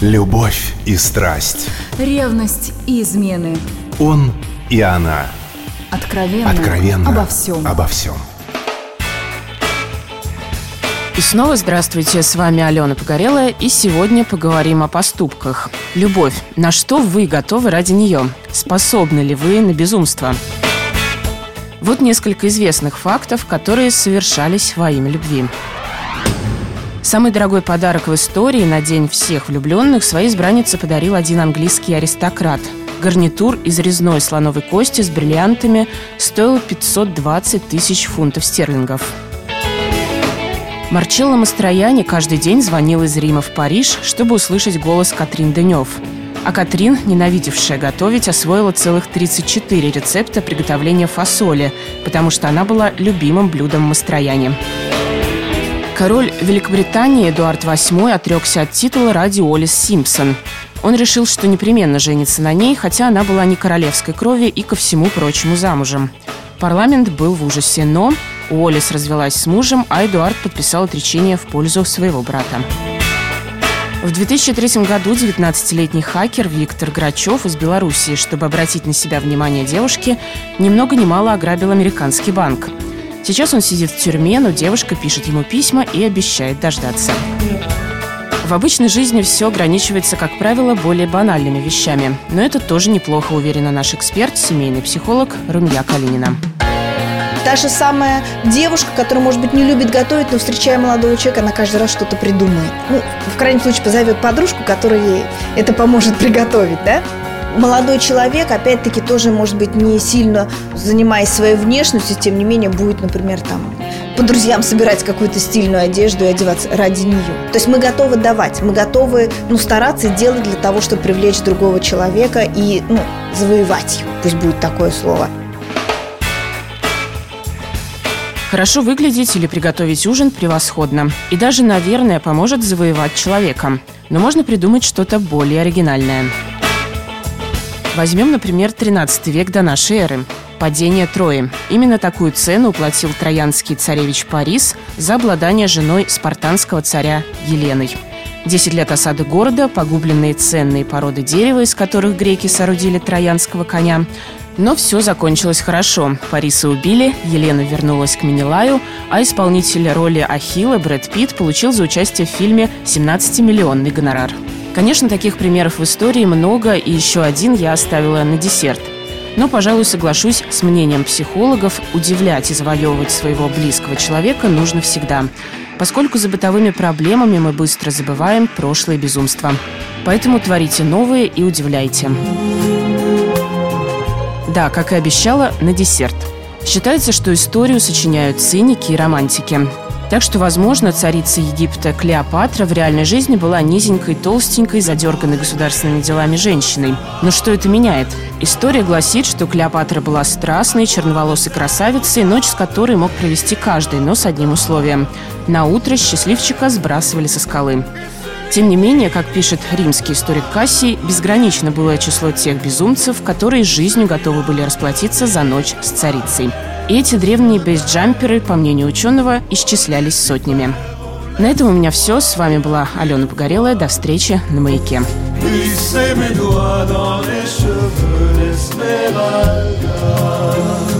Любовь и страсть. Ревность и измены. Он и она. Откровенно. Откровенно. Обо всем. Обо всем. И снова здравствуйте, с вами Алена Погорелая, и сегодня поговорим о поступках. Любовь. На что вы готовы ради нее? Способны ли вы на безумство? Вот несколько известных фактов, которые совершались во имя любви. Самый дорогой подарок в истории на День всех влюбленных своей избраннице подарил один английский аристократ. Гарнитур из резной слоновой кости с бриллиантами стоил 520 тысяч фунтов стерлингов. Марчелло Мастрояни каждый день звонил из Рима в Париж, чтобы услышать голос Катрин Денев. А Катрин, ненавидевшая готовить, освоила целых 34 рецепта приготовления фасоли, потому что она была любимым блюдом Мастрояни. Король Великобритании Эдуард VIII отрекся от титула ради Олис Симпсон. Он решил, что непременно женится на ней, хотя она была не королевской крови и ко всему прочему замужем. Парламент был в ужасе, но Уоллес развелась с мужем, а Эдуард подписал отречение в пользу своего брата. В 2003 году 19-летний хакер Виктор Грачев из Белоруссии, чтобы обратить на себя внимание девушки, ни много ни мало ограбил американский банк. Сейчас он сидит в тюрьме, но девушка пишет ему письма и обещает дождаться. В обычной жизни все ограничивается, как правило, более банальными вещами. Но это тоже неплохо, уверена наш эксперт, семейный психолог Румья Калинина. Та же самая девушка, которая, может быть, не любит готовить, но встречая молодого человека, она каждый раз что-то придумает. Ну, в крайнем случае, позовет подружку, которая ей это поможет приготовить, да? Молодой человек, опять-таки, тоже, может быть, не сильно занимаясь своей внешностью, тем не менее, будет, например, там, по друзьям собирать какую-то стильную одежду и одеваться ради нее. То есть мы готовы давать, мы готовы, ну, стараться делать для того, чтобы привлечь другого человека и, ну, завоевать его, пусть будет такое слово. Хорошо выглядеть или приготовить ужин превосходно. И даже, наверное, поможет завоевать человека. Но можно придумать что-то более оригинальное. Возьмем, например, 13 век до нашей эры. Падение Трои. Именно такую цену уплатил троянский царевич Парис за обладание женой спартанского царя Еленой. Десять лет осады города, погубленные ценные породы дерева, из которых греки соорудили троянского коня. Но все закончилось хорошо. Париса убили, Елена вернулась к Минилаю, а исполнитель роли Ахилла Брэд Питт получил за участие в фильме 17-миллионный гонорар. Конечно, таких примеров в истории много, и еще один я оставила на десерт. Но, пожалуй, соглашусь с мнением психологов, удивлять и завоевывать своего близкого человека нужно всегда, поскольку за бытовыми проблемами мы быстро забываем прошлое безумство. Поэтому творите новые и удивляйте. Да, как и обещала, на десерт. Считается, что историю сочиняют циники и романтики. Так что, возможно, царица Египта Клеопатра в реальной жизни была низенькой, толстенькой, задерганной государственными делами женщиной. Но что это меняет? История гласит, что Клеопатра была страстной, черноволосой красавицей, ночь с которой мог провести каждый, но с одним условием. На утро счастливчика сбрасывали со скалы. Тем не менее, как пишет римский историк Кассий, безгранично было число тех безумцев, которые жизнью готовы были расплатиться за ночь с царицей. И эти древние бейсджамперы, по мнению ученого, исчислялись сотнями. На этом у меня все. С вами была Алена Погорелая. До встречи на «Маяке». d'Esmeralda.